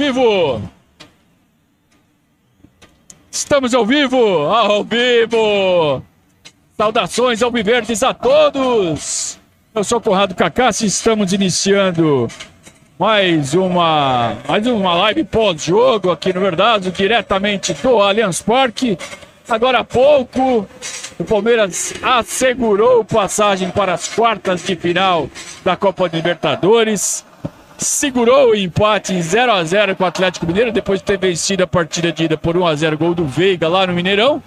vivo! Estamos ao vivo! Ao vivo! Saudações ao Viverdes a todos! Eu sou Conrado Cacassi, estamos iniciando mais uma, mais uma live pós-jogo aqui no Verdade, diretamente do Allianz Parque. Agora há pouco, o Palmeiras assegurou passagem para as quartas de final da Copa Libertadores. Segurou o empate em 0 a 0 com o Atlético Mineiro depois de ter vencido a partida de ida por 1 a 0 gol do Veiga lá no Mineirão.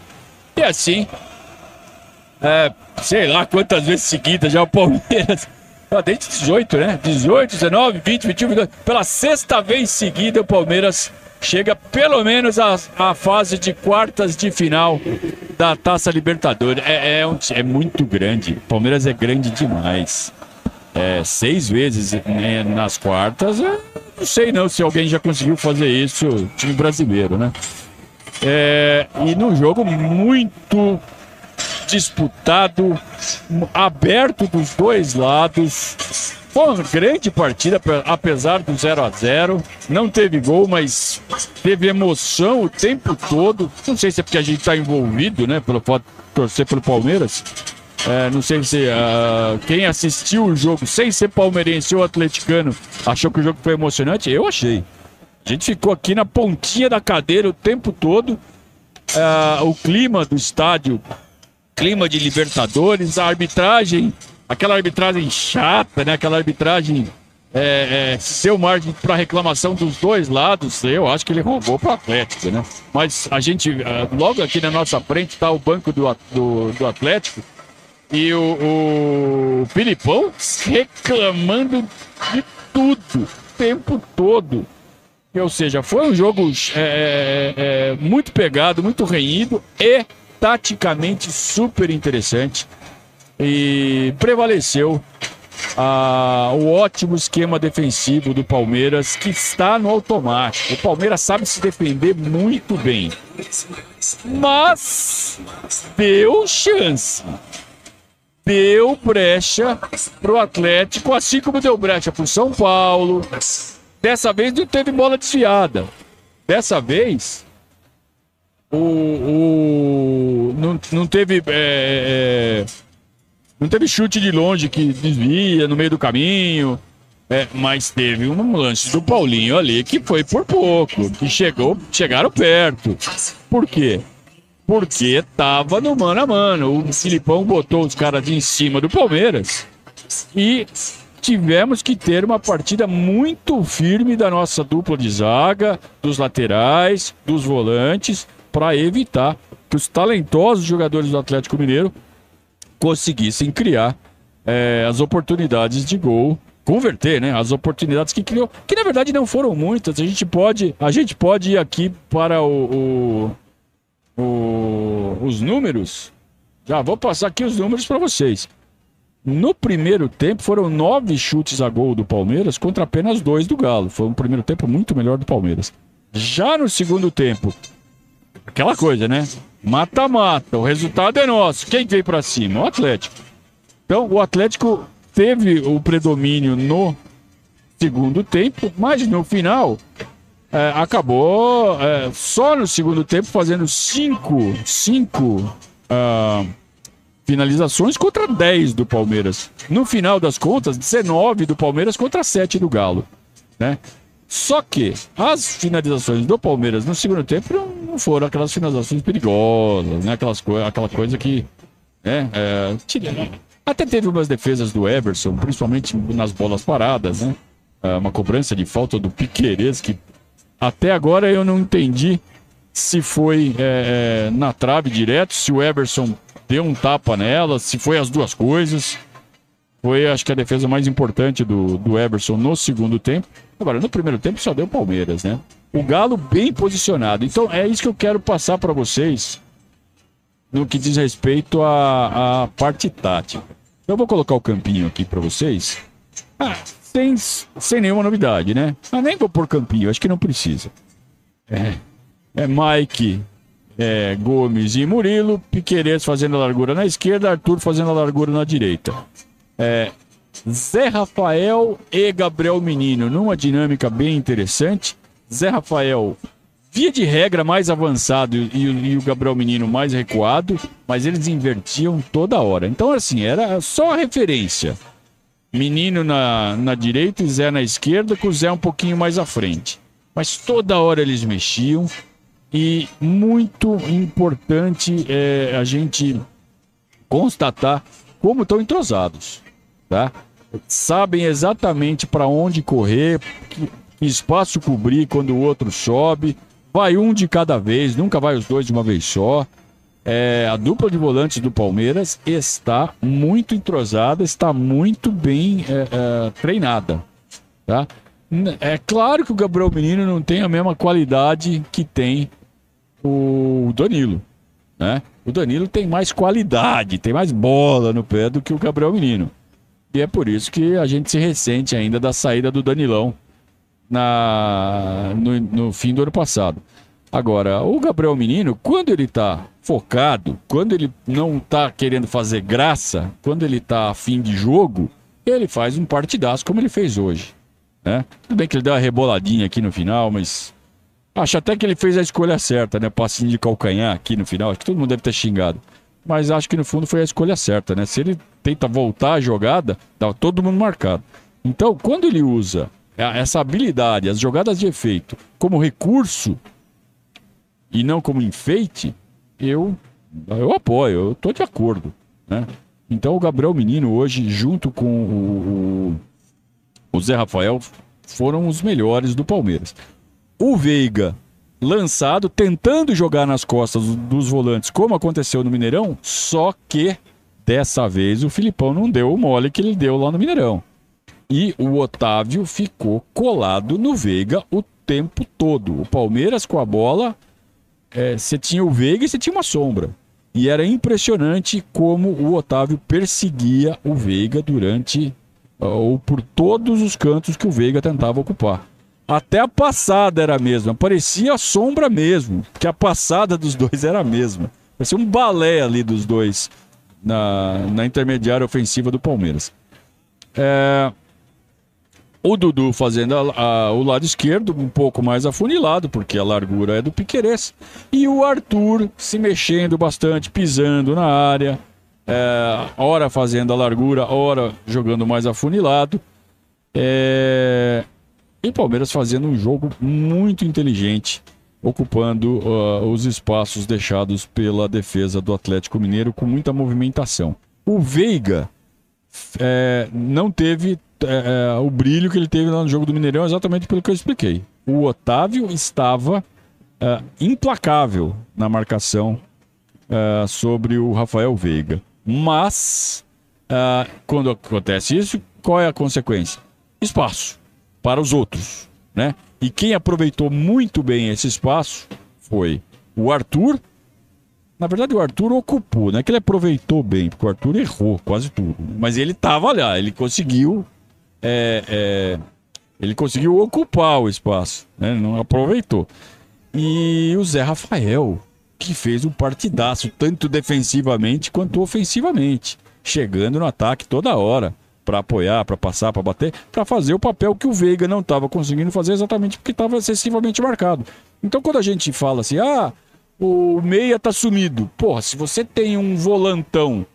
E assim, é, sei lá quantas vezes seguidas já o Palmeiras desde 18, né? 18, 19, 20, 21, 22. Pela sexta vez seguida, o Palmeiras chega pelo menos à, à fase de quartas de final da Taça Libertadores. É, é, um, é muito grande. O Palmeiras é grande demais. É, seis vezes né, nas quartas. não sei não se alguém já conseguiu fazer isso, time brasileiro, né? É, e num jogo muito disputado, aberto dos dois lados. Foi uma grande partida, apesar do 0 a 0 Não teve gol, mas teve emoção o tempo todo. Não sei se é porque a gente está envolvido, né? Pelo fato de torcer pelo Palmeiras. É, não sei se uh, quem assistiu o jogo sem ser palmeirense ou atleticano achou que o jogo foi emocionante. Eu achei. A gente ficou aqui na pontinha da cadeira o tempo todo. Uh, o clima do estádio clima de Libertadores, a arbitragem, aquela arbitragem chata, né? Aquela arbitragem é, é, seu margem para reclamação dos dois lados, eu acho que ele roubou para o Atlético, né? Mas a gente, ah, logo aqui na nossa frente está o banco do, do, do, Atlético e o, o Filipão reclamando de tudo, o tempo todo. Ou seja, foi um jogo é, é, é muito pegado, muito renhido e taticamente super interessante e prevaleceu ah, o ótimo esquema defensivo do Palmeiras que está no automático. O Palmeiras sabe se defender muito bem, mas deu chance. Deu brecha pro Atlético, assim como deu brecha pro São Paulo. Dessa vez não teve bola desviada. Dessa vez o, o não, não teve é, é, não teve chute de longe que desvia no meio do caminho. É, mas teve um lance do Paulinho ali que foi por pouco, que chegou, chegaram perto. Por quê? Porque tava no mano a mano. O Filipão botou os caras em cima do Palmeiras e tivemos que ter uma partida muito firme da nossa dupla de zaga, dos laterais, dos volantes, para evitar que os talentosos jogadores do Atlético Mineiro conseguissem criar é, as oportunidades de gol, converter, né? As oportunidades que criou, que na verdade não foram muitas. A gente pode, a gente pode ir aqui para o, o, o os números. Já vou passar aqui os números para vocês. No primeiro tempo foram nove chutes a gol do Palmeiras contra apenas dois do Galo. Foi um primeiro tempo muito melhor do Palmeiras. Já no segundo tempo, aquela coisa, né? Mata-mata, o resultado é nosso. Quem veio para cima? O Atlético. Então, o Atlético teve o predomínio no segundo tempo, mas no final é, acabou é, só no segundo tempo fazendo cinco, cinco uh, finalizações contra 10 do Palmeiras. No final das contas, 19 do Palmeiras contra 7 do Galo. Né? Só que as finalizações do Palmeiras no segundo tempo não foram aquelas finalizações perigosas, né? Aquelas co aquela coisa que. Né? É, até teve umas defesas do Everson, principalmente nas bolas paradas, né? É, uma cobrança de falta do Piqueires, que até agora eu não entendi se foi é, é, na trave direto, se o Everson deu um tapa nela, se foi as duas coisas. Foi, acho que, a defesa mais importante do, do Everson no segundo tempo. Agora, no primeiro tempo só deu Palmeiras, né? O Galo bem posicionado. Então, é isso que eu quero passar para vocês no que diz respeito à, à parte tática. Eu vou colocar o campinho aqui para vocês. Ah, sem, sem nenhuma novidade, né? Ah, nem vou pôr campinho, acho que não precisa. É, é Mike, é, Gomes e Murilo, Piqueires fazendo a largura na esquerda, Arthur fazendo a largura na direita. É, Zé Rafael e Gabriel Menino, numa dinâmica bem interessante. Zé Rafael, via de regra, mais avançado e, e, o Gabriel Menino mais recuado, mas eles invertiam toda hora. Então, assim, era só a referência. Menino na, na direita e Zé na esquerda, com o Zé um pouquinho mais à frente. Mas toda hora eles mexiam e muito importante é a gente constatar como estão entrosados, tá? Sabem exatamente para onde correr, que espaço cobrir quando o outro sobe. Vai um de cada vez, nunca vai os dois de uma vez só. É, a dupla de volantes do Palmeiras está muito entrosada, está muito bem é, é, treinada, tá? É claro que o Gabriel Menino não tem a mesma qualidade que tem o Danilo, né? O Danilo tem mais qualidade, tem mais bola no pé do que o Gabriel Menino. E é por isso que a gente se ressente ainda da saída do Danilão na, no, no fim do ano passado. Agora, o Gabriel Menino, quando ele tá focado, quando ele não tá querendo fazer graça, quando ele tá afim de jogo, ele faz um partidaço como ele fez hoje. Né? Tudo bem que ele deu uma reboladinha aqui no final, mas acho até que ele fez a escolha certa, né? Passinho de calcanhar aqui no final, acho que todo mundo deve ter xingado. Mas acho que no fundo foi a escolha certa, né? Se ele tenta voltar a jogada, tá todo mundo marcado. Então, quando ele usa essa habilidade, as jogadas de efeito, como recurso e não como enfeite, eu, eu apoio, eu estou de acordo. Né? Então o Gabriel Menino hoje, junto com o, o, o Zé Rafael, foram os melhores do Palmeiras. O Veiga, lançado, tentando jogar nas costas dos volantes, como aconteceu no Mineirão, só que dessa vez o Filipão não deu o mole que ele deu lá no Mineirão. E o Otávio ficou colado no Veiga o tempo todo. O Palmeiras com a bola, é, você tinha o Veiga e você tinha uma sombra. E era impressionante como o Otávio perseguia o Veiga durante ou por todos os cantos que o Veiga tentava ocupar. Até a passada era a mesma, parecia a sombra mesmo, que a passada dos dois era a mesma. Parecia um balé ali dos dois na, na intermediária ofensiva do Palmeiras. É, o Dudu fazendo a, a, o lado esquerdo um pouco mais afunilado, porque a largura é do Piquerez. E o Arthur se mexendo bastante, pisando na área. É, hora fazendo a largura, hora jogando mais afunilado. É... E o Palmeiras fazendo um jogo muito inteligente, ocupando uh, os espaços deixados pela defesa do Atlético Mineiro com muita movimentação. O Veiga é, não teve é, é, o brilho que ele teve lá no jogo do Mineirão exatamente pelo que eu expliquei. O Otávio estava é, implacável na marcação é, sobre o Rafael Veiga. Mas, é, quando acontece isso, qual é a consequência? Espaço para os outros. Né? E quem aproveitou muito bem esse espaço foi o Arthur. Na verdade, o Arthur ocupou, não é que ele aproveitou bem, porque o Arthur errou quase tudo. Mas ele estava lá, ele conseguiu é, é, ele conseguiu ocupar o espaço, né? não aproveitou. E o Zé Rafael, que fez um partidaço, tanto defensivamente quanto ofensivamente, chegando no ataque toda hora para apoiar, para passar, para bater, para fazer o papel que o Veiga não estava conseguindo fazer exatamente porque estava excessivamente marcado. Então quando a gente fala assim, ah, o meia tá sumido. Porra, se você tem um volantão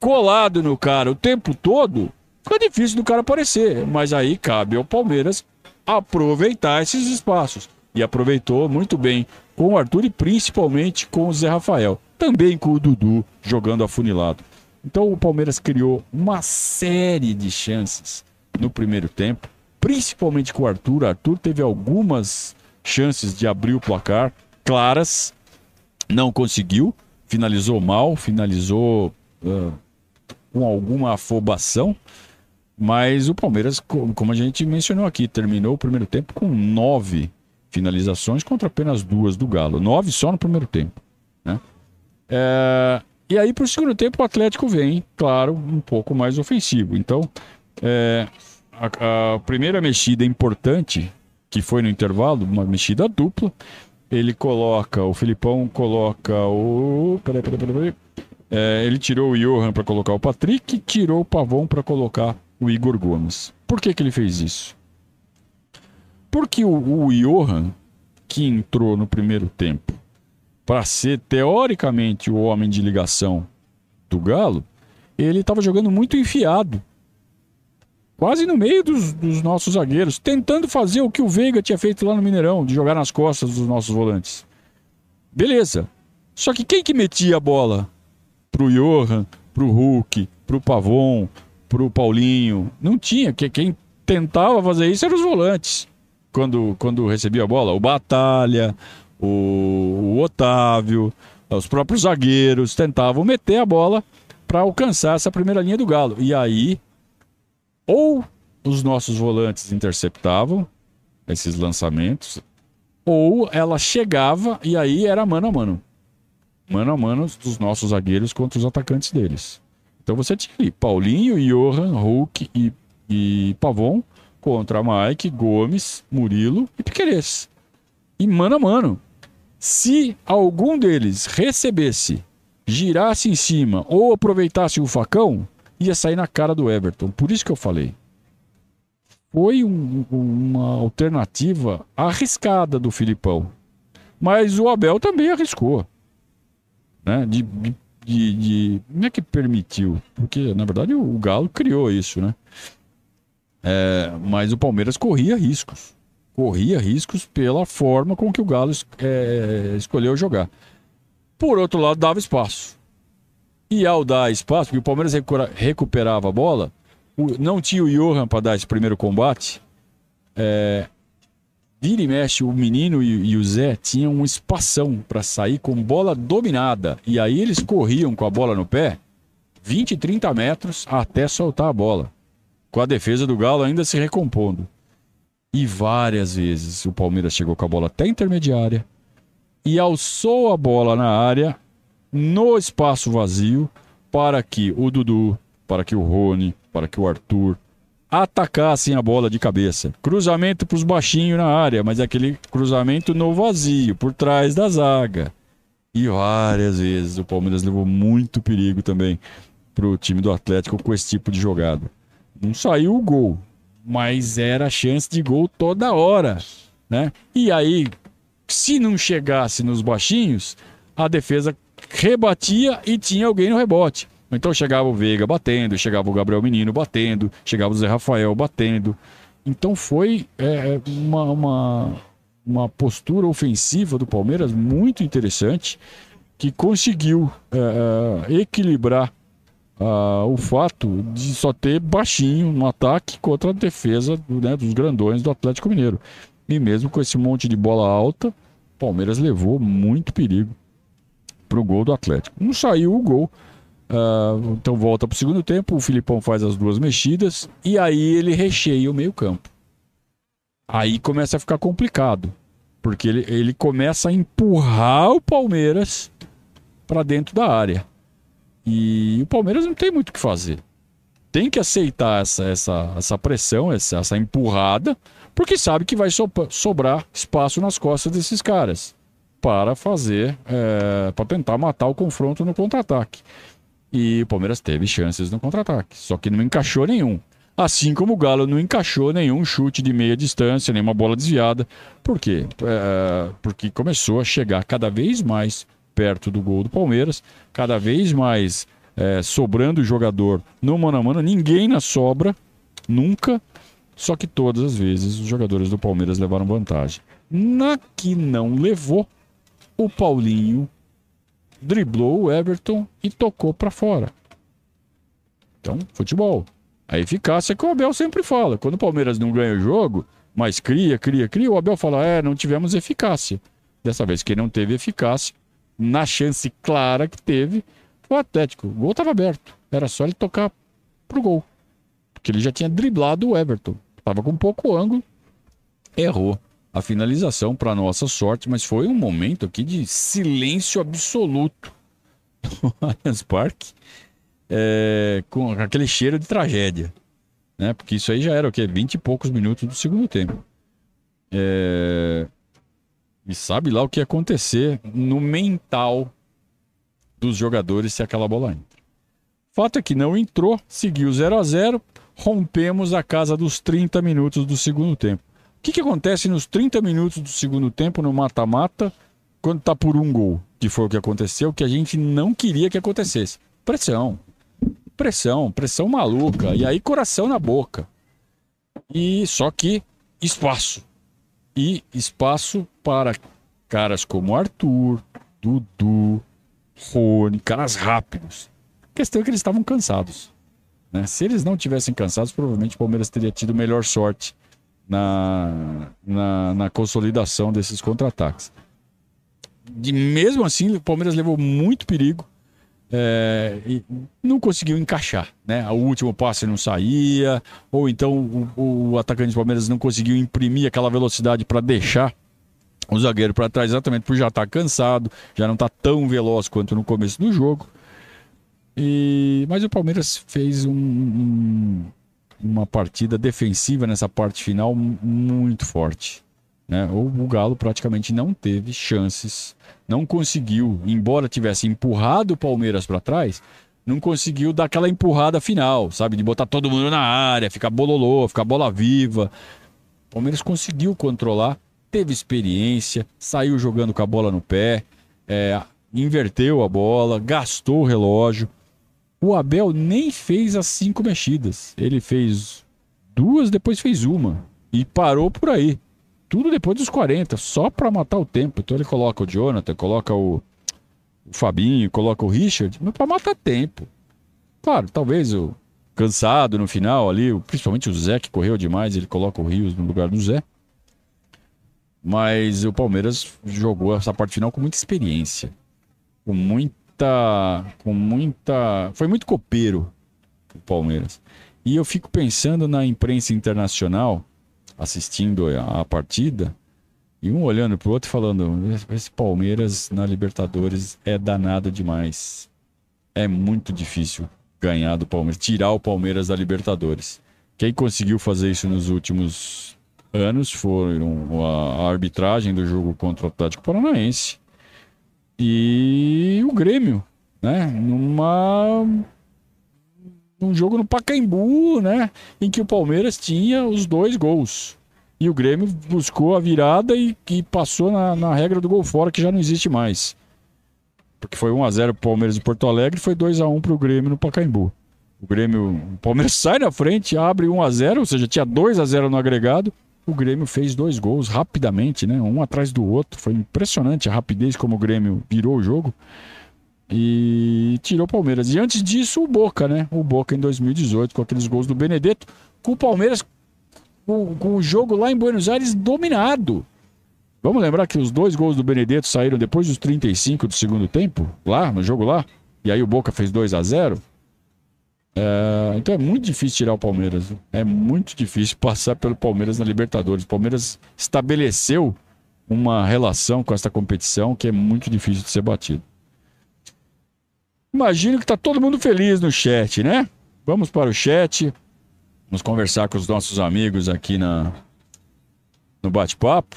colado no cara o tempo todo, Fica difícil do cara aparecer, mas aí cabe ao Palmeiras aproveitar esses espaços. E aproveitou muito bem com o Arthur e principalmente com o Zé Rafael. Também com o Dudu jogando afunilado. Então o Palmeiras criou uma série de chances no primeiro tempo, principalmente com o Arthur. Arthur teve algumas chances de abrir o placar claras, não conseguiu, finalizou mal, finalizou uh, com alguma afobação. Mas o Palmeiras, como a gente mencionou aqui, terminou o primeiro tempo com nove finalizações contra apenas duas do Galo. Nove só no primeiro tempo. Né? É... E aí, para o segundo tempo, o Atlético vem, claro, um pouco mais ofensivo. Então, é... a, a primeira mexida importante, que foi no intervalo, uma mexida dupla, ele coloca, o Filipão coloca o. Peraí, peraí, peraí. peraí. É, ele tirou o Johan para colocar o Patrick e tirou o Pavon para colocar o Igor Gomes. Por que, que ele fez isso? Porque o, o Johan, que entrou no primeiro tempo para ser teoricamente o homem de ligação do Galo, ele estava jogando muito enfiado. Quase no meio dos, dos, nossos zagueiros, tentando fazer o que o Veiga tinha feito lá no Mineirão, de jogar nas costas dos nossos volantes. Beleza. Só que quem que metia a bola pro Johan, pro Hulk, pro Pavon, pro Paulinho? Não tinha. Quem tentava fazer isso eram os volantes. Quando, quando recebia a bola. O Batalha, o, o Otávio, os próprios zagueiros tentavam meter a bola para alcançar essa primeira linha do Galo. E aí, ou os nossos volantes interceptavam esses lançamentos, ou ela chegava e aí era mano a mano. Mano a mano dos nossos zagueiros contra os atacantes deles. Então você tinha ali Paulinho, Johan, Hulk e, e Pavon contra Mike, Gomes, Murilo e Piqueires. E mano a mano. Se algum deles recebesse, girasse em cima ou aproveitasse o facão, ia sair na cara do Everton. Por isso que eu falei. Foi um, uma alternativa arriscada do Filipão. Mas o Abel também arriscou. Né? De, de, de, Não é que permitiu, porque na verdade o Galo criou isso, né? É, mas o Palmeiras corria riscos corria riscos pela forma com que o Galo é, escolheu jogar. Por outro lado, dava espaço. E ao dar espaço, porque o Palmeiras recuperava a bola, não tinha o Johan para dar esse primeiro combate. É, vira e mexe, o menino e, e o Zé tinham um espação para sair com bola dominada. E aí eles corriam com a bola no pé 20, 30 metros até soltar a bola. Com a defesa do Galo ainda se recompondo. E várias vezes o Palmeiras chegou com a bola até intermediária e alçou a bola na área, no espaço vazio, para que o Dudu, para que o Rony, para que o Arthur atacassem a bola de cabeça. Cruzamento para os baixinhos na área, mas é aquele cruzamento no vazio, por trás da zaga. E várias vezes o Palmeiras levou muito perigo também para o time do Atlético com esse tipo de jogada. Não saiu o gol, mas era chance de gol toda hora, né? E aí, se não chegasse nos baixinhos, a defesa rebatia e tinha alguém no rebote. Então chegava o Veiga batendo, chegava o Gabriel Menino batendo, chegava o Zé Rafael batendo. Então foi é, é uma, uma, uma, postura ofensiva do Palmeiras muito interessante que conseguiu é, é equilibrar ah, o fato de só ter baixinho no ataque contra a defesa né, dos grandões do Atlético Mineiro. E mesmo com esse monte de bola alta, Palmeiras levou muito perigo para o gol do Atlético. Não saiu o gol. Uh, então volta para o segundo tempo, o Filipão faz as duas mexidas e aí ele recheia o meio campo. Aí começa a ficar complicado, porque ele, ele começa a empurrar o Palmeiras para dentro da área. E o Palmeiras não tem muito o que fazer. Tem que aceitar essa, essa, essa pressão, essa, essa empurrada, porque sabe que vai so, sobrar espaço nas costas desses caras para fazer, é, para tentar matar o confronto no contra-ataque. E o Palmeiras teve chances no contra-ataque, só que não encaixou nenhum. Assim como o Galo não encaixou nenhum chute de meia distância, nenhuma bola desviada. Por quê? É, porque começou a chegar cada vez mais perto do gol do Palmeiras, cada vez mais é, sobrando jogador no mano a mano, ninguém na sobra, nunca, só que todas as vezes os jogadores do Palmeiras levaram vantagem. Na que não levou, o Paulinho driblou o Everton e tocou para fora. Então, futebol. A eficácia que o Abel sempre fala. Quando o Palmeiras não ganha o jogo, mas cria, cria, cria, o Abel fala: é, não tivemos eficácia. Dessa vez, quem não teve eficácia na chance clara que teve, foi o Atlético. O gol estava aberto. Era só ele tocar pro gol. Porque ele já tinha driblado o Everton. Tava com pouco ângulo. Errou a finalização, para nossa sorte, mas foi um momento aqui de silêncio absoluto no Allianz Parque, é, com aquele cheiro de tragédia. Né? Porque isso aí já era o quê? 20 e poucos minutos do segundo tempo. É, e sabe lá o que ia acontecer no mental dos jogadores se aquela bola entra. Fato é que não entrou, seguiu 0 a 0 rompemos a casa dos 30 minutos do segundo tempo. Que, que acontece nos 30 minutos do segundo tempo no mata-mata, quando tá por um gol? Que foi o que aconteceu, que a gente não queria que acontecesse. Pressão. Pressão, pressão maluca. E aí, coração na boca. E só que espaço. E espaço para caras como Arthur, Dudu, Rony, caras rápidos. A questão é que eles estavam cansados. Né? Se eles não tivessem cansados, provavelmente o Palmeiras teria tido melhor sorte na, na, na consolidação desses contra-ataques. De mesmo assim, o Palmeiras levou muito perigo é, e não conseguiu encaixar, né? O último passe não saía, ou então o, o atacante do Palmeiras não conseguiu imprimir aquela velocidade para deixar o zagueiro para trás, exatamente por já estar tá cansado, já não está tão veloz quanto no começo do jogo. E, mas o Palmeiras fez um, um, uma partida defensiva nessa parte final muito forte. Né? O, Galo praticamente não teve chances, não conseguiu, embora tivesse empurrado o Palmeiras para trás, não conseguiu dar aquela empurrada final, sabe? De botar todo mundo na área, ficar bololô, ficar bola viva. O Palmeiras conseguiu controlar, teve experiência, saiu jogando com a bola no pé, é, inverteu a bola, gastou o relógio. O Abel nem fez as cinco mexidas. Ele fez duas, depois fez uma. E parou por aí. Tudo depois dos 40, só para matar o tempo. Então ele coloca o Jonathan, coloca o, o Fabinho, coloca o Richard, mas para matar tempo. Claro, talvez o cansado no final ali, principalmente o Zé que correu demais, ele coloca o Rios no lugar do Zé. Mas o Palmeiras jogou essa parte final com muita experiência, com muita, com muita, foi muito copeiro o Palmeiras. E eu fico pensando na imprensa internacional assistindo a partida e um olhando pro outro falando: esse Palmeiras na Libertadores é danado demais. É muito difícil ganhar do Palmeiras, tirar o Palmeiras da Libertadores. Quem conseguiu fazer isso nos últimos anos foram a arbitragem do jogo contra o Atlético Paranaense e o Grêmio, né? Numa um jogo no Pacaembu, né? Em que o Palmeiras tinha os dois gols. E o Grêmio buscou a virada e, passou na, na, regra do gol fora, que já não existe mais. Porque foi 1x0 pro Palmeiras em Porto Alegre foi 2x1 pro Grêmio no Pacaembu. O Grêmio, o Palmeiras sai na frente, abre 1x0, ou seja, tinha 2x0 no agregado. O Grêmio fez dois gols rapidamente, né? Um atrás do outro. Foi impressionante a rapidez como o Grêmio virou o jogo. E tirou o Palmeiras. E antes disso, o Boca, né? O Boca em 2018, com aqueles gols do Benedetto, com o Palmeiras com, com o jogo lá em Buenos Aires dominado. Vamos lembrar que os dois gols do Benedetto saíram depois dos 35 do segundo tempo, lá, no jogo lá. E aí o Boca fez 2 a 0 é, Então é muito difícil tirar o Palmeiras. É muito difícil passar pelo Palmeiras na Libertadores. O Palmeiras estabeleceu uma relação com essa competição que é muito difícil de ser batido. Imagino que está todo mundo feliz no chat, né? Vamos para o chat. Vamos conversar com os nossos amigos aqui na, no bate-papo.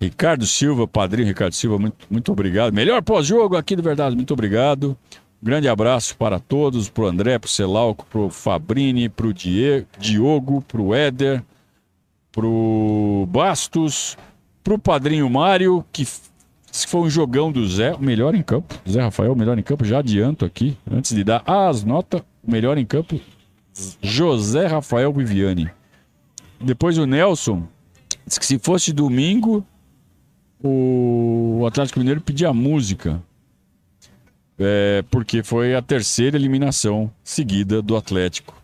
Ricardo Silva, padrinho Ricardo Silva, muito, muito obrigado. Melhor pós-jogo aqui do Verdade, muito obrigado. Grande abraço para todos, para o André, para o Celauco, para o Fabrini, para o Diogo, para o Éder, para o Bastos, para o padrinho Mário, que foi um jogão do Zé, o melhor em campo. Zé Rafael, melhor em campo. Já adianto aqui, antes de dar as notas, o melhor em campo, José Rafael Viviani. Depois o Nelson disse que se fosse domingo, o Atlético Mineiro pedia música. É, porque foi a terceira eliminação seguida do Atlético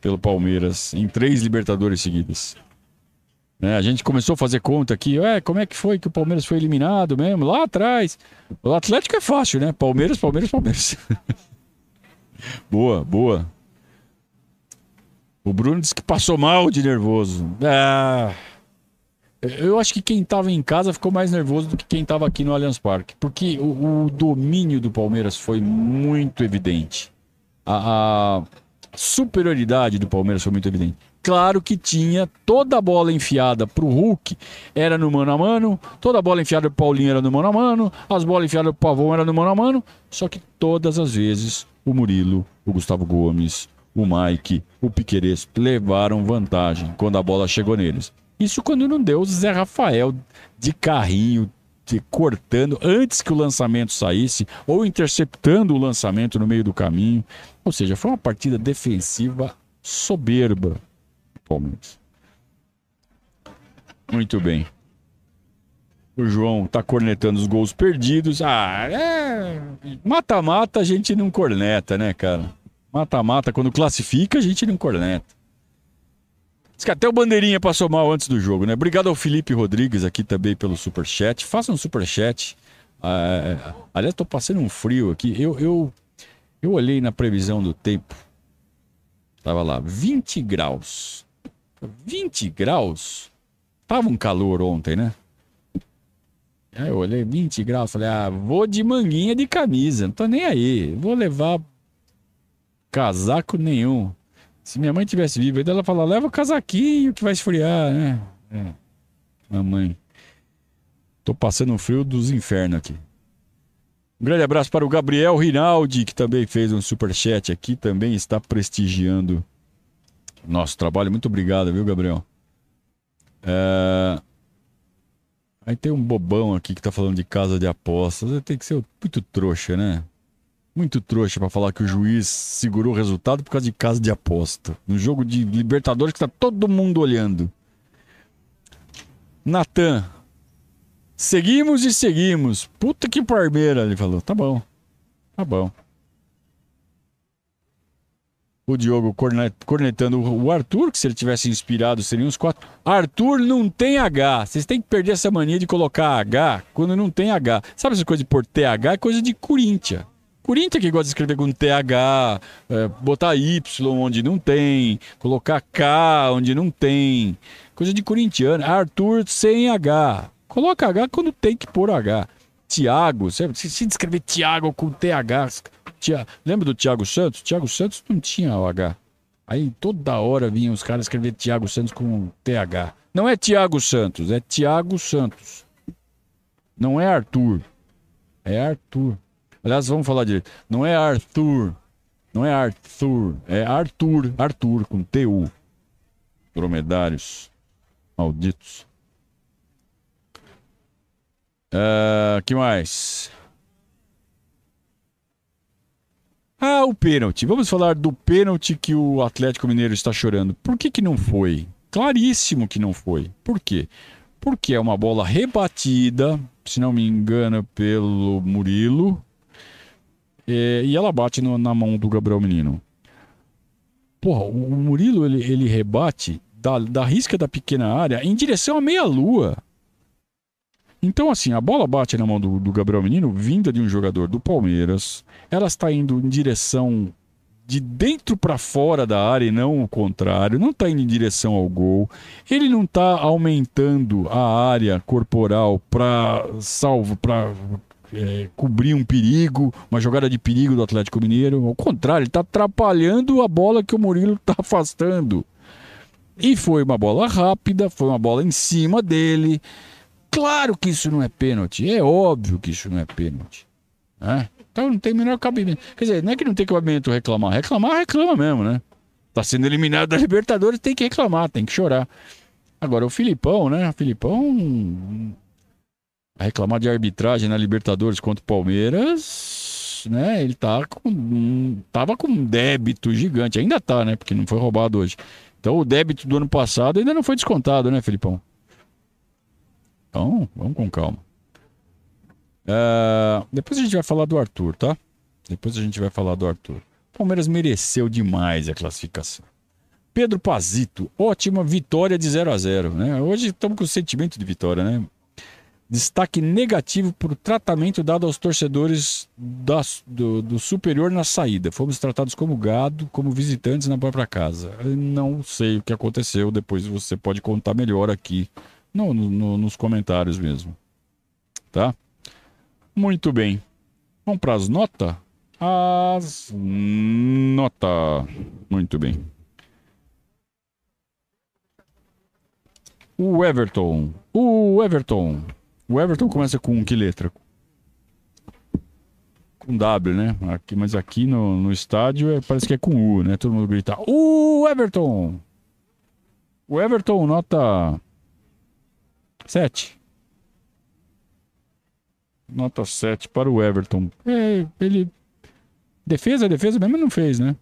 pelo Palmeiras em três Libertadores seguidas. Né? A gente começou a fazer conta aqui, é, como é que foi que o Palmeiras foi eliminado mesmo? Lá atrás. O Atlético é fácil, né? Palmeiras, Palmeiras, Palmeiras. boa, boa. O Bruno disse que passou mal de nervoso. Ah, eu acho que quem estava em casa ficou mais nervoso do que quem estava aqui no Allianz Parque. Porque o, o, domínio do Palmeiras foi muito evidente. A, a superioridade do Palmeiras foi muito evidente. Claro que tinha toda a bola enfiada pro Hulk era no mano a mano, toda a bola enfiada pro Paulinho era no mano a mano, as bolas enfiadas pro Pavão era no mano a mano, só que todas as vezes o Murilo, o Gustavo Gomes, o Mike, o Piqueires levaram vantagem quando a bola chegou neles. Isso quando não deu o Zé Rafael de carrinho, de, cortando antes que o lançamento saísse ou interceptando o lançamento no meio do caminho. Ou seja, foi uma partida defensiva soberba. Palmeiras. Muito bem. O João tá cornetando os gols perdidos. Ah, é. Mata-mata a gente não corneta, né, cara? Mata-mata, quando classifica, a gente não corneta. Diz que até o Bandeirinha passou mal antes do jogo, né? Obrigado ao Felipe Rodrigues aqui também pelo superchat. Faça um superchat. Ah, aliás, tô passando um frio aqui. Eu, eu, eu olhei na previsão do tempo. Tava lá, 20 graus. 20 graus? Tava um calor ontem, né? Aí eu olhei 20 graus, falei, ah, vou de manguinha de camisa, não tô nem aí. Vou levar casaco nenhum. Se minha mãe tivesse viva, ela fala, leva o casaquinho que vai esfriar, né? É. Mamãe. Tô passando frio dos infernos aqui. Um grande abraço para o Gabriel Rinaldi, que também fez um superchat aqui, também está prestigiando nosso trabalho. Muito obrigado, viu, Gabriel? É... Aí tem um bobão aqui que tá falando de casa de apostas. Tem que ser muito trouxa, né? Muito trouxa para falar que o juiz segurou o resultado por causa de casa de aposta. No jogo de Libertadores que tá todo mundo olhando. Natan, Seguimos e seguimos. Puta que parmeira, ele falou. Tá bom. Tá bom. O Diogo cornetando o Arthur, que se ele tivesse inspirado seriam uns quatro. Arthur não tem H. Vocês têm que perder essa mania de colocar H quando não tem H. Sabe essa coisa de pôr TH? É coisa de Corinthians. Corinthians que gosta de escrever com TH, é, botar Y onde não tem, colocar K onde não tem. Coisa de corintiano. Arthur sem H. Coloca H quando tem que pôr H. Tiago, se, se descrever Tiago com TH. Tia, lembra do Tiago Santos? Tiago Santos não tinha o H. Aí toda hora vinham os caras escrever Tiago Santos com TH. Não é Tiago Santos, é Tiago Santos. Não é Arthur. É Arthur. Aliás, vamos falar direito. Não é Arthur. Não é Arthur. É Arthur. Arthur com TU. Dromedários. Malditos. Uh, que mais? Ah, o pênalti. Vamos falar do pênalti que o Atlético Mineiro está chorando. Por que, que não foi? Claríssimo que não foi. Por quê? Porque é uma bola rebatida, se não me engano, pelo Murilo. É, e ela bate no, na mão do Gabriel Menino. Porra, o Murilo ele, ele rebate da, da risca da pequena área em direção à meia-lua. Então, assim, a bola bate na mão do, do Gabriel Menino, vinda de um jogador do Palmeiras. Ela está indo em direção de dentro para fora da área e não o contrário, não está indo em direção ao gol. Ele não está aumentando a área corporal para salvo, para é, cobrir um perigo, uma jogada de perigo do Atlético Mineiro. Ao contrário, ele está atrapalhando a bola que o Murilo está afastando. E foi uma bola rápida, foi uma bola em cima dele. Claro que isso não é pênalti. É óbvio que isso não é pênalti. Né? Então não tem menor cabimento. Quer dizer, não é que não tem cabimento reclamar. Reclamar, reclama mesmo, né? Tá sendo eliminado da Libertadores, tem que reclamar, tem que chorar. Agora, o Filipão, né? O Filipão vai reclamar de arbitragem na Libertadores contra o Palmeiras, né? Ele tá com, tava com um débito gigante. Ainda tá, né? Porque não foi roubado hoje. Então o débito do ano passado ainda não foi descontado, né, Filipão? Então, vamos com calma. Uh, depois a gente vai falar do Arthur, tá? Depois a gente vai falar do Arthur. Palmeiras mereceu demais a classificação. Pedro Pazito, ótima vitória de 0 a 0 né? Hoje estamos com o sentimento de vitória, né? Destaque negativo para o tratamento dado aos torcedores da, do, do, superior na saída. Fomos tratados como gado, como visitantes na própria casa. Eu não sei o que aconteceu, depois você pode contar melhor aqui no, no, nos comentários mesmo. Tá? Muito bem. Vamos para as notas? As nota. Muito bem. O Everton. O Everton. O Everton começa com que letra? com W, né? Aqui, mas aqui no, no estádio é, parece que é com U, né? Todo mundo grita: Uh, Everton! O Everton, nota 7. Nota 7 para o Everton. É, ele. Defesa, defesa mesmo não fez, né?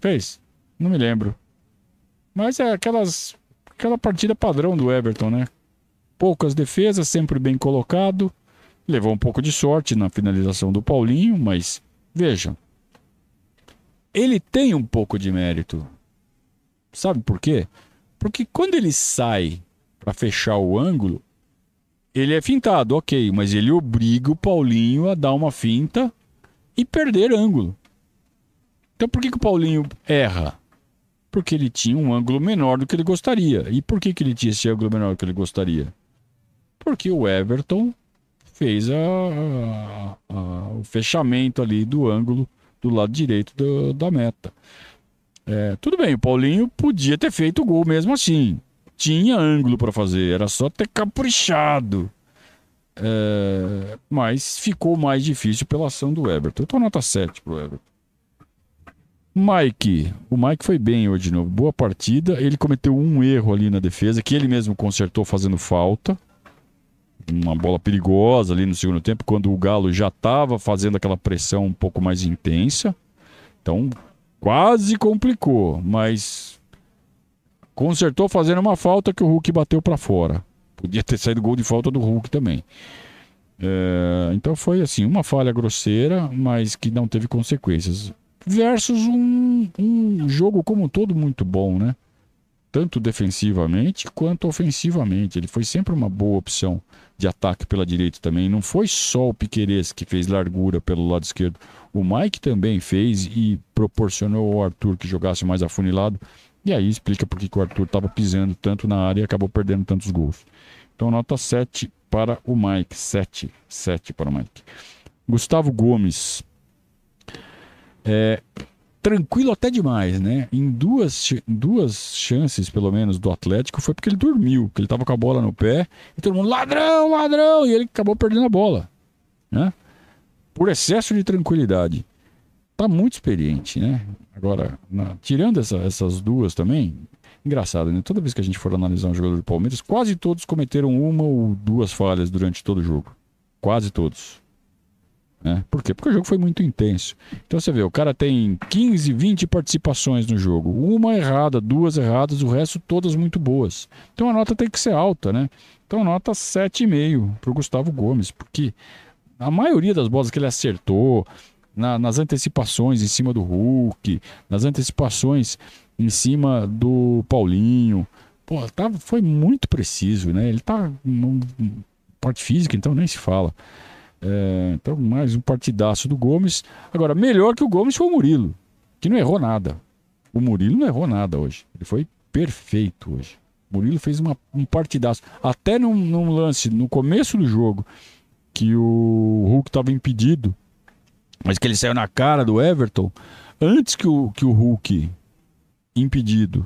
Fez? Não me lembro. Mas é aquelas. Aquela partida padrão do Everton, né? Poucas defesas, sempre bem colocado. Levou um pouco de sorte na finalização do Paulinho, mas vejam. Ele tem um pouco de mérito. Sabe por quê? Porque quando ele sai para fechar o ângulo, ele é fintado, ok, mas ele obriga o Paulinho a dar uma finta e perder ângulo. Então por que, que o Paulinho erra? Porque ele tinha um ângulo menor do que ele gostaria. E por que, que ele tinha esse ângulo menor do que ele gostaria? Porque o Everton fez a, a, a, o fechamento ali do ângulo do lado direito do, da meta. É, tudo bem, o Paulinho podia ter feito o gol mesmo assim. Tinha ângulo para fazer, era só ter caprichado. É, mas ficou mais difícil pela ação do Everton. Eu tô nota 7 pro Everton. Mike, o Mike foi bem hoje de novo. Boa partida. Ele cometeu um erro ali na defesa, que ele mesmo consertou fazendo falta uma bola perigosa ali no segundo tempo, quando o Galo já estava fazendo aquela pressão um pouco mais intensa. Então, quase complicou, mas consertou fazendo uma falta que o Hulk bateu para fora. Podia ter saído gol de falta do Hulk também. É, então foi assim, uma falha grosseira, mas que não teve consequências. Versus um, um jogo como um todo muito bom, né? Tanto defensivamente quanto ofensivamente. Ele foi sempre uma boa opção de ataque pela direita também. Não foi só o Piqueires que fez largura pelo lado esquerdo. O Mike também fez e proporcionou ao Arthur que jogasse mais afunilado. E aí explica por que o Arthur estava pisando tanto na área e acabou perdendo tantos gols. Então, nota 7 para o Mike. 7. 7 para o Mike. Gustavo Gomes. É, tranquilo até demais, né? Em duas, duas chances, pelo menos, do Atlético, foi porque ele dormiu, que ele tava com a bola no pé, e todo mundo, ladrão, ladrão, e ele acabou perdendo a bola, né? Por excesso de tranquilidade. Tá muito experiente, né? Agora, na, tirando essa, essas duas também, engraçado, né? Toda vez que a gente for analisar um jogador do Palmeiras, quase todos cometeram uma ou duas falhas durante todo o jogo. Quase todos. Né? Por quê? Porque o jogo foi muito intenso. Então você vê, o cara tem 15, 20 participações no jogo. Uma errada, duas erradas, o resto todas muito boas. Então a nota tem que ser alta, né? Então nota 7,5 para o Gustavo Gomes, porque a maioria das bolas que ele acertou, na, nas antecipações em cima do Hulk, nas antecipações em cima do Paulinho, pô, tá, foi muito preciso, né? Ele tá. Num, parte física, então nem se fala. É, então, mais um partidaço do Gomes. Agora, melhor que o Gomes foi o Murilo, que não errou nada. O Murilo não errou nada hoje. Ele foi perfeito hoje. O Murilo fez uma, um partidaço. Até num, num lance, no começo do jogo, que o Hulk estava impedido, mas que ele saiu na cara do Everton, antes que o, que o Hulk, impedido,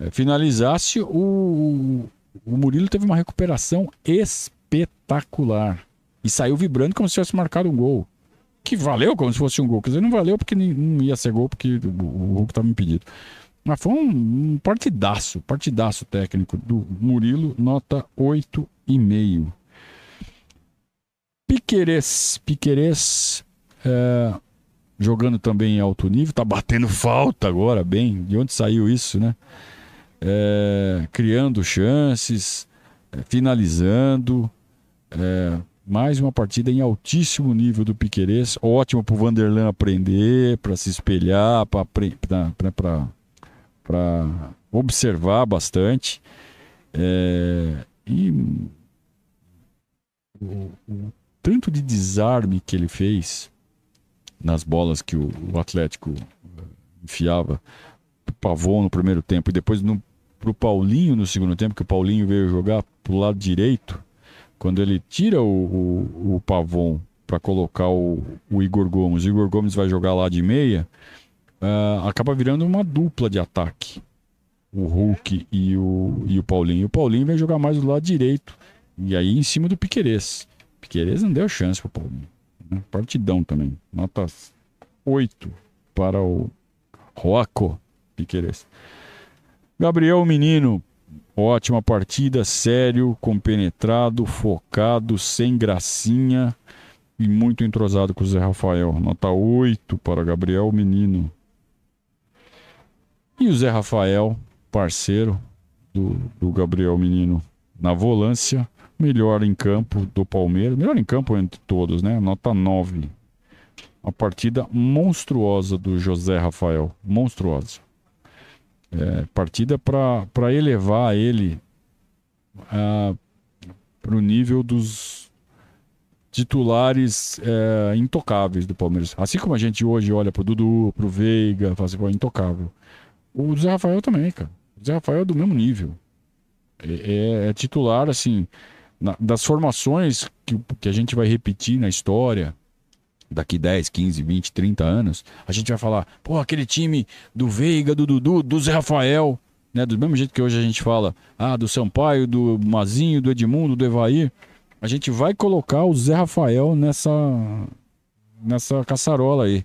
é, finalizasse, o, o Murilo teve uma recuperação espetacular e saiu vibrando como se tivesse marcado um gol. Que valeu como se fosse um gol. Quer dizer, não valeu porque não ia ser gol, porque o Hulk estava impedido. Mas foi um, partidaço, partidaço técnico do Murilo, nota 8,5. Piqueires, Piqueires é, jogando também em alto nível, tá batendo falta agora, bem. De onde saiu isso, né? É, criando chances, é, finalizando. Mais uma partida em altíssimo nível do Piquerez. Ótimo para o Vanderlan aprender, para se espelhar, para observar bastante. É, e o, tanto de desarme que ele fez nas bolas que o, o Atlético eh, enfiava o Pavon no primeiro tempo e depois para o Paulinho no segundo tempo, que o Paulinho veio jogar para o lado direito quando ele tira o, o, o Pavon para colocar o, o, Igor Gomes, o Igor Gomes vai jogar lá de meia, uh, acaba virando uma dupla de ataque. O Hulk e o, e o Paulinho. O Paulinho vai jogar mais do lado direito. E aí em cima do Piquerez. Piquerez não deu chance pro Paulinho. Né? Partidão também. Nota 8 para o Roaco Piqueires. Gabriel Menino, ótima partida, sério, compenetrado, focado, sem gracinha e muito entrosado com o Zé Rafael. Nota 8 para Gabriel Menino. E o Zé Rafael, parceiro do, do Gabriel Menino na volância, melhor em campo do Palmeiras, melhor em campo entre todos, né? Nota 9. Uma partida monstruosa do José Rafael, monstruosa. É, partida para elevar ele para o nível dos titulares é, intocáveis do Palmeiras. Assim como a gente hoje olha para o Dudu, para o Veiga, fala assim, pô, intocável. O Zé Rafael também, cara. O Zé Rafael é do mesmo nível. É, é, é titular, assim, na, das formações que, que a gente vai repetir na história, daqui 10, 15, 20, 30 anos, a gente vai falar, pô, aquele time do Veiga, do Dudu, do Zé Rafael, né? Do mesmo jeito que hoje a gente fala, ah, do Sampaio, do Mazinho, do Edmundo, do Evair, a gente vai colocar o Zé Rafael nessa nessa caçarola aí.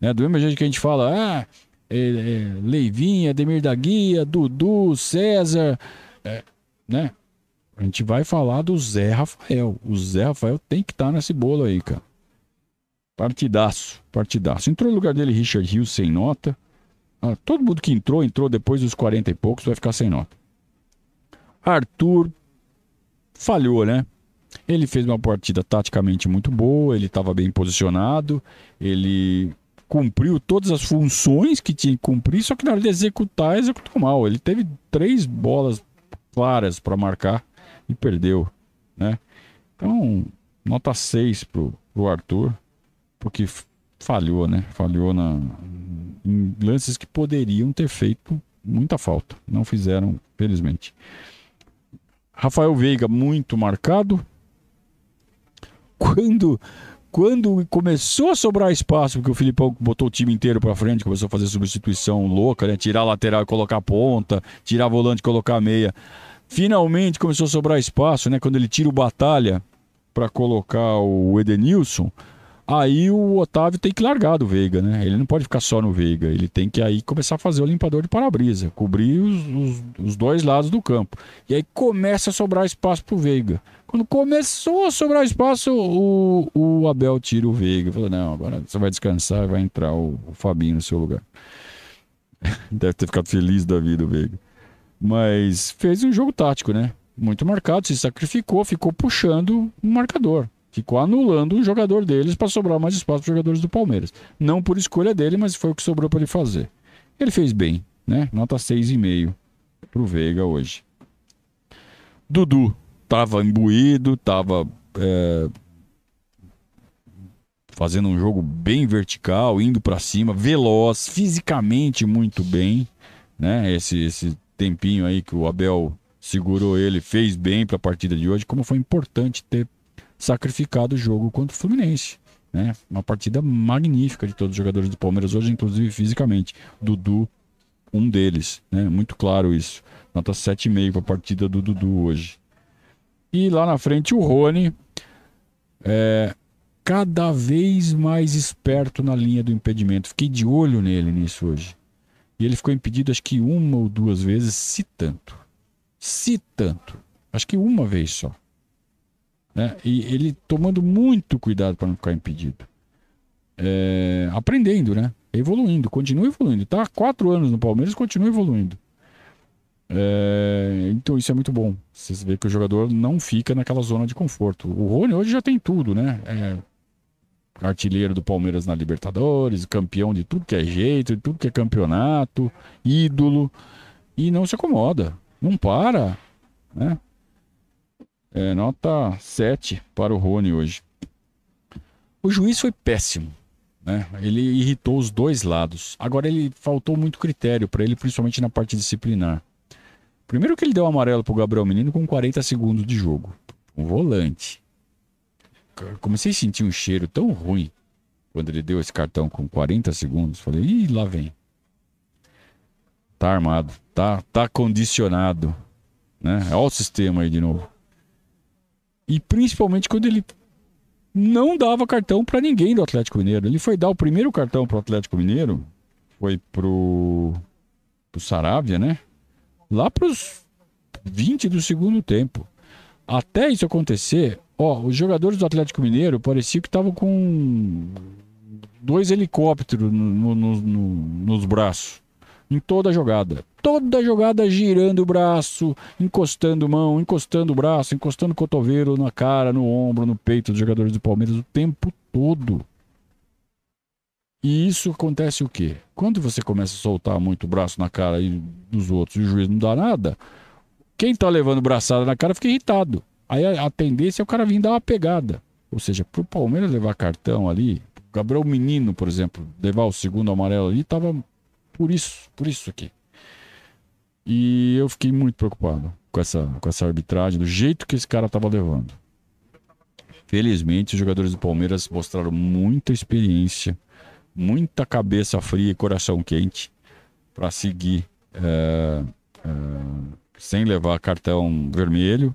Né? Do mesmo jeito que a gente fala, ah, é, é, Leivinha, Ademir da Guia, Dudu, César, é, né? A gente vai falar do Zé Rafael. O Zé Rafael tem que estar tá nesse bolo aí, cara. Partidaço, partidaço. Entrou no lugar dele Richard Hughes sem nota. Ah, todo mundo que entrou, entrou depois dos 40 e poucos, vai ficar sem nota. Arthur falhou, né? Ele fez uma partida taticamente muito boa, ele estava bem posicionado, ele cumpriu todas as funções que tinha que cumprir, só que na hora de executar, executou mal. Ele teve três bolas claras para marcar e perdeu, né? Então, nota 6 pro, pro Arthur, porque falhou, né? Falhou na, em lances que poderiam ter feito muita falta. Não fizeram, felizmente. Rafael Veiga, muito marcado. Quando quando começou a sobrar espaço, porque o Filipão botou o time inteiro para frente, começou a fazer substituição louca, né? Tirar lateral e colocar ponta, tirar volante e colocar meia. Finalmente começou a sobrar espaço, né? Quando ele tira o Batalha para colocar o Edenilson, aí o Otávio tem que largar do Veiga, né? Ele não pode ficar só no Veiga, ele tem que aí começar a fazer o limpador de para-brisa, cobrir os, os, os, dois lados do campo. E aí começa a sobrar espaço pro Veiga. Quando começou a sobrar espaço, o, o Abel tira o Veiga. Falou: não, agora você vai descansar e vai entrar o, o Fabinho no seu lugar. Deve ter ficado feliz da vida o Veiga. Mas fez um jogo tático, né? Muito marcado, se sacrificou, ficou puxando o marcador. Ficou anulando o jogador deles para sobrar mais espaço para os jogadores do Palmeiras. Não por escolha dele, mas foi o que sobrou para ele fazer. Ele fez bem, né? Nota 6,5 para o Veiga hoje. Dudu tava imbuído, tava é, fazendo um jogo bem vertical, indo para cima, veloz, fisicamente muito bem, né? Esse, esse tempinho aí que o Abel segurou ele, fez bem para a partida de hoje, como foi importante ter sacrificado o jogo contra o Fluminense. Né? Uma partida magnífica de todos os jogadores do Palmeiras hoje, inclusive fisicamente. Dudu, um deles, né? Muito claro isso. Nota 7,5 para a partida do Dudu hoje. E lá na frente o Rony, é, cada vez mais esperto na linha do impedimento. Fiquei de olho nele nisso hoje. E ele ficou impedido acho que uma ou duas vezes, se tanto. Se tanto. Acho que uma vez só. Né? E ele tomando muito cuidado para não ficar impedido. É, aprendendo, né? Evoluindo, continua evoluindo. Está há quatro anos no Palmeiras, continua evoluindo. É, então isso é muito bom. Você vê que o jogador não fica naquela zona de conforto. O Rony hoje já tem tudo, né? É artilheiro do Palmeiras na Libertadores, campeão de tudo que é jeito, de tudo que é campeonato, ídolo. E não se acomoda. Não para. Né? É, nota 7 para o Rony hoje. O juiz foi péssimo. Né? Ele irritou os dois lados. Agora ele faltou muito critério para ele, principalmente na parte disciplinar. Primeiro que ele deu amarelo pro Gabriel Menino com 40 segundos de jogo. Um volante. Comecei a sentir um cheiro tão ruim quando ele deu esse cartão com 40 segundos. Falei, ih, lá vem. Tá armado, tá, tá condicionado. Né? Olha o sistema aí de novo. E principalmente quando ele não dava cartão para ninguém do Atlético Mineiro. Ele foi dar o primeiro cartão pro Atlético Mineiro, foi pro, pro Saravia, né? Lá pros 20 do segundo tempo. Até isso acontecer, ó, os jogadores do Atlético Mineiro pareciam que estavam com dois helicópteros no, no, no, nos braços em toda jogada. Toda jogada girando o braço, encostando mão, encostando o braço, encostando o cotovelo na cara, no ombro, no peito dos jogadores do Palmeiras o tempo todo. E isso acontece o quê? Quando você começa a soltar muito o braço na cara dos outros e o juiz não dá nada, quem tá levando braçada na cara fica irritado. Aí a, tendência é o cara vir dar uma pegada. Ou seja, pro Palmeiras levar cartão ali, Gabriel Menino, por exemplo, levar o segundo amarelo ali, tava por isso, por isso aqui. E eu fiquei muito preocupado com essa, com essa arbitragem, do jeito que esse cara estava levando. Felizmente, os jogadores do Palmeiras mostraram muita experiência, muita cabeça fria e coração quente para seguir é, é, sem levar cartão vermelho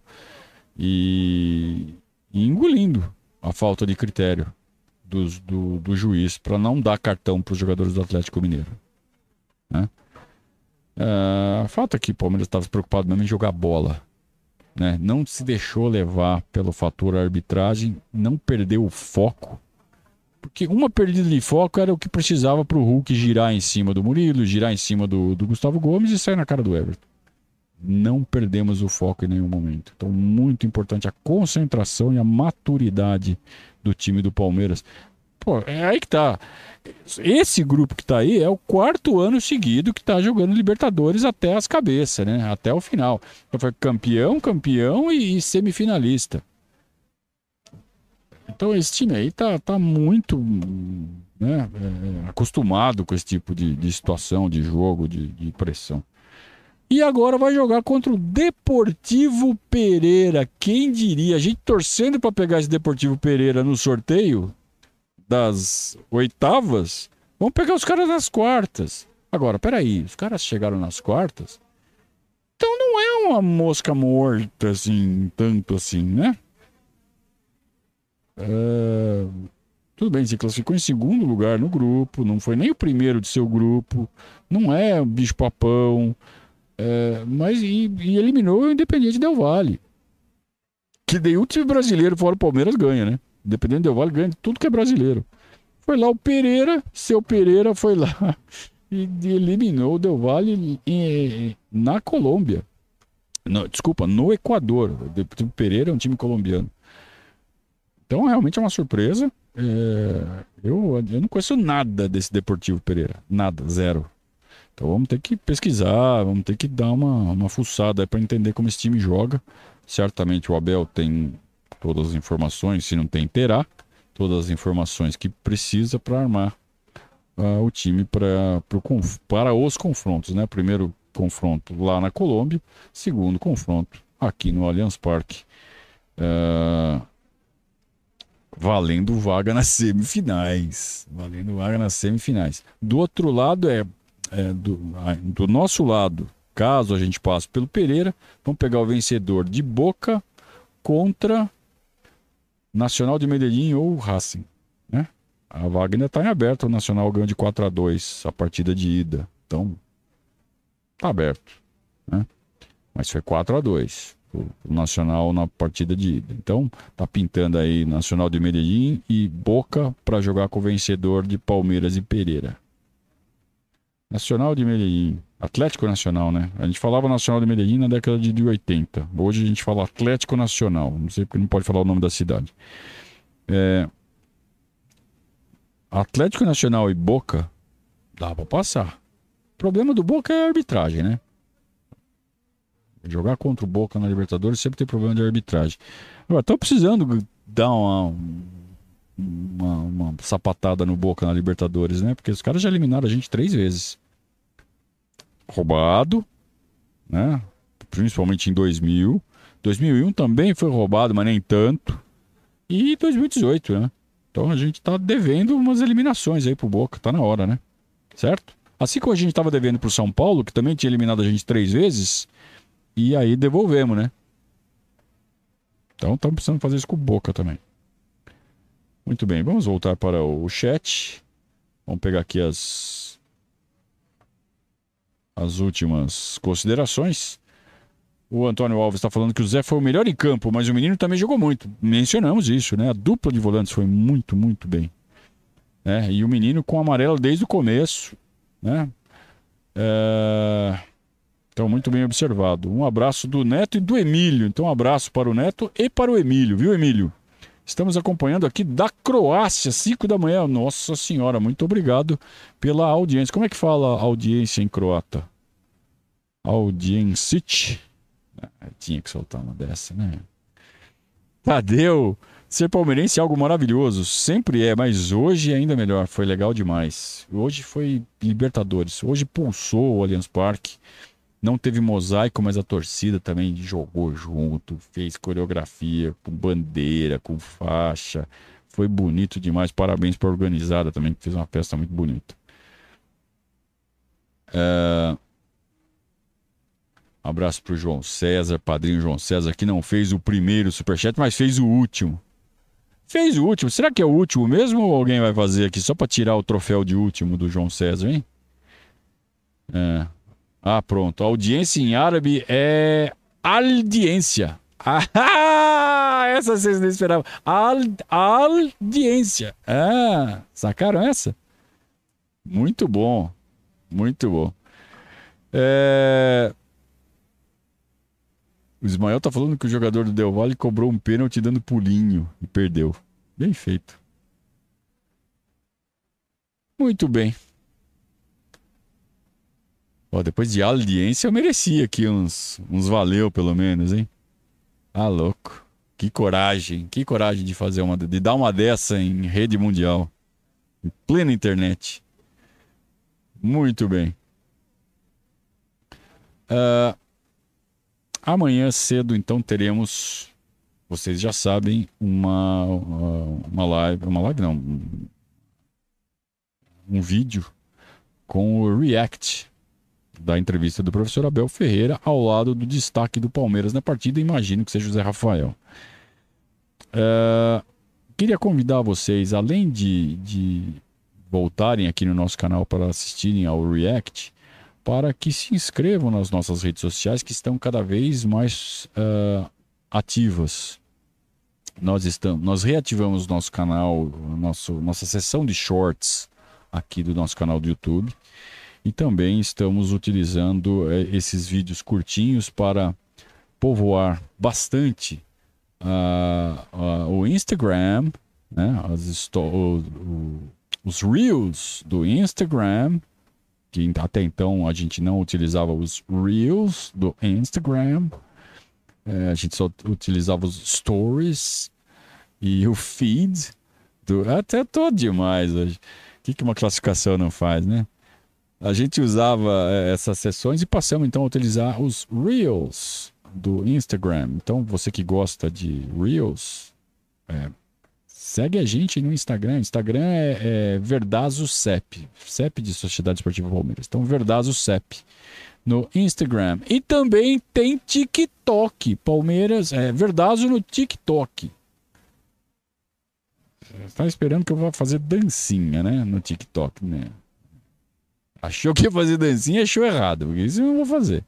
e, e engolindo a falta de critério do, do, do juiz para não dar cartão para os jogadores do Atlético Mineiro. Né? Uh, falta que o Palmeiras estava preocupado mesmo em jogar bola. Né? Não se deixou levar pelo fator arbitragem, não perdeu o foco. Porque uma perdida de foco era o que precisava para o Hulk girar em cima do Murilo, girar em cima do, do Gustavo Gomes e sair na cara do Everton. Não perdemos o foco em nenhum momento. Então, muito importante a concentração e a maturidade do time do Palmeiras. Pô, é aí que tá. Esse grupo que tá aí é o quarto ano seguido que tá jogando Libertadores até as cabeças, né? Até o final. Então foi campeão, campeão e, e semifinalista. Então esse time aí tá, tá muito né, é, acostumado com esse tipo de, de situação, de jogo, de, de pressão. E agora vai jogar contra o Deportivo Pereira. Quem diria? A gente torcendo para pegar esse Deportivo Pereira no sorteio das oitavas, vamos pegar os caras nas quartas. Agora, peraí, os caras chegaram nas quartas, então não é uma mosca morta assim, tanto assim, né? É... Tudo bem, se classificou em segundo lugar no grupo, não foi nem o primeiro de seu grupo, não é bicho-papão, é... mas e, e, eliminou o Independiente Del Vale. Que daí o time brasileiro fora o Palmeiras ganha, né? Independente do Vale, ganha tudo que é brasileiro. Foi lá o Pereira, seu Pereira foi lá e eliminou o Del Valle na Colômbia. No, desculpa, no Equador. O Pereira é um time colombiano. Então, realmente é uma surpresa. É, eu, eu não conheço nada desse Deportivo Pereira. Nada, zero. Então vamos ter que pesquisar, vamos ter que dar uma, uma fuçada para entender como esse time joga. Certamente o Abel tem todas as informações, se não tem, terá todas as informações que precisa para armar uh, o time pra, pro, para os confrontos. Né? Primeiro confronto lá na Colômbia, segundo confronto aqui no Allianz Parque. Uh, valendo vaga nas semifinais. Valendo vaga nas semifinais. Do outro lado é, é do, do nosso lado, caso a gente passe pelo Pereira, vamos pegar o vencedor de Boca contra Nacional de Medellín ou Racing. Né? A vaga ainda está em aberto. O Nacional ganhou de 4 a 2 a partida de ida. Então, está aberto. Né? Mas foi 4 a 2 o Nacional na partida de ida. Então, tá pintando aí Nacional de Medellín e Boca para jogar com o vencedor de Palmeiras e Pereira. Nacional de Medellín. Atlético Nacional, né? A gente falava Nacional de Medellín na década de 80. Hoje a gente fala Atlético Nacional. Não sei porque não pode falar o nome da cidade. É... Atlético Nacional e Boca dá pra passar. O problema do Boca é a arbitragem, né? Jogar contra o Boca na Libertadores sempre tem problema de arbitragem. Agora, estão precisando dar uma, uma, uma sapatada no Boca na Libertadores, né? Porque os caras já eliminaram a gente três vezes roubado, né? principalmente em 2000. 2001 também foi roubado, mas nem tanto. E 2018, né? Então a gente tá devendo umas eliminações aí pro Boca, tá na hora, né? Certo? Assim como a gente tava devendo pro São Paulo, que também tinha eliminado a gente três vezes, e aí devolvemos, né? Então estamos precisando fazer isso com o Boca também. Muito bem, vamos voltar para o chat. Vamos pegar aqui as as últimas considerações. O Antônio Alves está falando que o Zé foi o melhor em campo, mas o menino também jogou muito. Mencionamos isso, né? A dupla de volantes foi muito, muito bem. É, e o menino com amarelo desde o começo, né? É... Então, muito bem observado. Um abraço do Neto e do Emílio. Então, um abraço para o Neto e para o Emílio, viu, Emílio? Estamos acompanhando aqui da Croácia, 5 da manhã. Nossa Senhora, muito obrigado pela audiência. Como é que fala audiência em croata? Audiência. Ah, tinha que soltar uma dessa, né? Tadeu, ser palmeirense é algo maravilhoso. Sempre é, mas hoje é ainda melhor. Foi legal demais. Hoje foi Libertadores. Hoje pulsou o Allianz Parque. Não teve mosaico, mas a torcida também jogou junto, fez coreografia com bandeira, com faixa. Foi bonito demais. Parabéns para a organizada também, que fez uma festa muito bonita. Um abraço para o João César, padrinho João César, que não fez o primeiro superchat, mas fez o último. Fez o último. Será que é o último mesmo ou alguém vai fazer aqui só para tirar o troféu de último do João César, hein? É. Ah, pronto. Audiência em árabe é audiência. Ah, essa vocês não esperavam. audiência. Ah, sacaram essa? Muito bom. Muito bom. É... O Ismael tá falando que o jogador do Del Valle cobrou um pênalti dando pulinho e perdeu. Bem feito. Muito bem. Ó, depois de audiência, eu merecia aqui uns, uns valeu, pelo menos, hein? Ah, louco. Que coragem, que coragem de fazer uma, de dar uma dessa em rede mundial. Em plena internet. Muito bem. Uh, amanhã cedo, então, teremos, vocês já sabem, uma, uma live, uma live não, um vídeo com o React da entrevista do professor Abel Ferreira ao lado do destaque do Palmeiras na partida, imagino que seja o Zé Rafael. É, queria convidar vocês, além de, de voltarem aqui no nosso canal para assistirem ao React, para que se inscrevam nas nossas redes sociais que estão cada vez mais uh, ativas. Nós, estamos, nós reativamos nosso canal, nosso, nossa sessão de shorts aqui do nosso canal do YouTube. E também estamos utilizando é, esses vídeos curtinhos para povoar bastante uh, uh, o Instagram, né? As o, o, os Reels do Instagram, que até então a gente não utilizava os Reels do Instagram, é, a gente só utilizava os Stories e o Feed. Do, até tô demais hoje. O que, que uma classificação não faz, né? A gente usava é, essas sessões e passamos então a utilizar os Reels do Instagram. Então, você que gosta de Reels, é, segue a gente no Instagram. Instagram é, é Verdazo CEP, CEP de Sociedade Esportiva Palmeiras. Então, Verdazo CEP no Instagram. E também tem TikTok. Palmeiras, é Verdazo no TikTok. Tá esperando que eu vá fazer dancinha, né? No TikTok, né? Achou que ia fazer dancinha, achou errado, porque isso eu não vou fazer.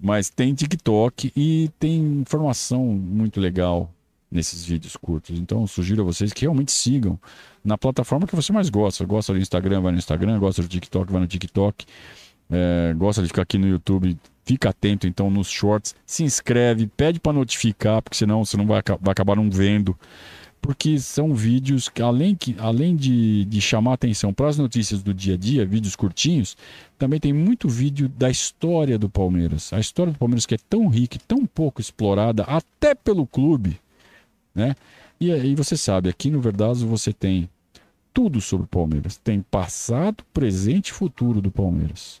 Mas tem TikTok e tem informação muito legal nesses vídeos curtos. Então, sugiro a vocês que realmente sigam na plataforma que você mais gosta. Gosta do Instagram, vai no Instagram. Gosta do TikTok, vai no TikTok. É, gosta de ficar aqui no YouTube, fica atento então nos shorts. Se inscreve, pede para notificar, porque senão você não vai, vai acabar não vendo porque são vídeos que, além, que, além de, de chamar atenção para as notícias do dia a dia, vídeos curtinhos, também tem muito vídeo da história do Palmeiras. A história do Palmeiras que é tão rica e tão pouco explorada, até pelo clube. Né? E aí você sabe, aqui no Verdazo você tem tudo sobre o Palmeiras. Tem passado, presente e futuro do Palmeiras.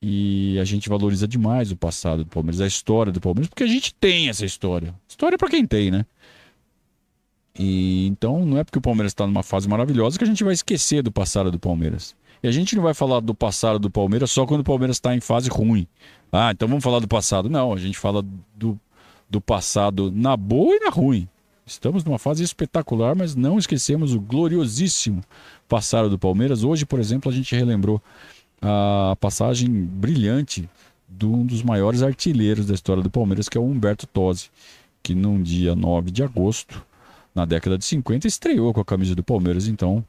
E a gente valoriza demais o passado do Palmeiras, a história do Palmeiras, porque a gente tem essa história. História para quem tem, né? E então não é porque o Palmeiras está numa fase maravilhosa que a gente vai esquecer do passado do Palmeiras. E a gente não vai falar do passado do Palmeiras só quando o Palmeiras está em fase ruim. Ah, então vamos falar do passado. Não, a gente fala do, do passado na boa e na ruim. Estamos numa fase espetacular, mas não esquecemos o gloriosíssimo passado do Palmeiras. Hoje, por exemplo, a gente relembrou a passagem brilhante de um dos maiores artilheiros da história do Palmeiras, que é o Humberto Tosi, que num dia 9 de agosto, na década de 50, estreou com a camisa do Palmeiras. Então,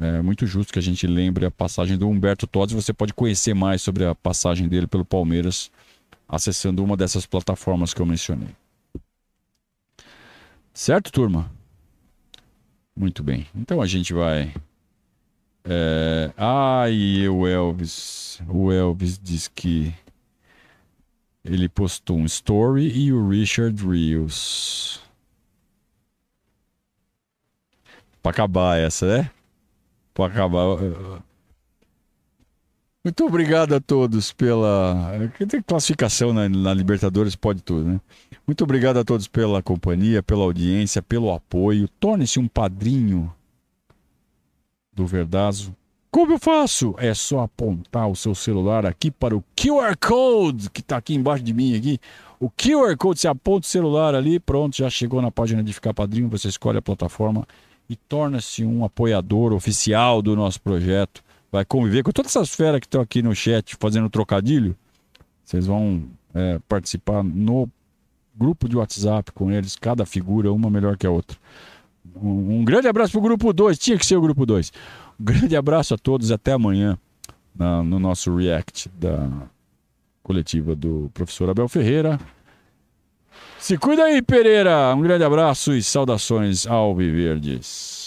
é muito justo que a gente lembre a passagem do Humberto Tosi. Você pode conhecer mais sobre a passagem dele pelo Palmeiras acessando uma dessas plataformas que eu mencionei. Certo, turma? Muito bem. Então a gente vai. É... E o Elvis. O Elvis diz que ele postou um story e o Richard Rios. Pra acabar essa, né? Pra acabar. Muito obrigado a todos pela. Tem classificação na, na, Libertadores, pode tudo, né? Muito obrigado a todos pela companhia, pela audiência, pelo apoio. Torne-se um padrinho do Verdazo. Como eu faço? É só apontar o seu celular aqui para o QR Code que está aqui embaixo de mim aqui. O QR Code, você aponta o celular ali, pronto, já chegou na página de ficar padrinho, você escolhe a plataforma e torna-se um apoiador oficial do nosso projeto vai conviver com todas essas feras que estão aqui no chat fazendo trocadilho. Vocês vão é, participar no grupo de WhatsApp com eles, cada figura, uma melhor que a outra. Um, um grande abraço para o grupo 2, tinha que ser o grupo 2. Um grande abraço a todos, até amanhã na, no nosso react da coletiva do professor Abel Ferreira. Se cuida aí, Pereira. Um grande abraço e saudações ao Viverdes.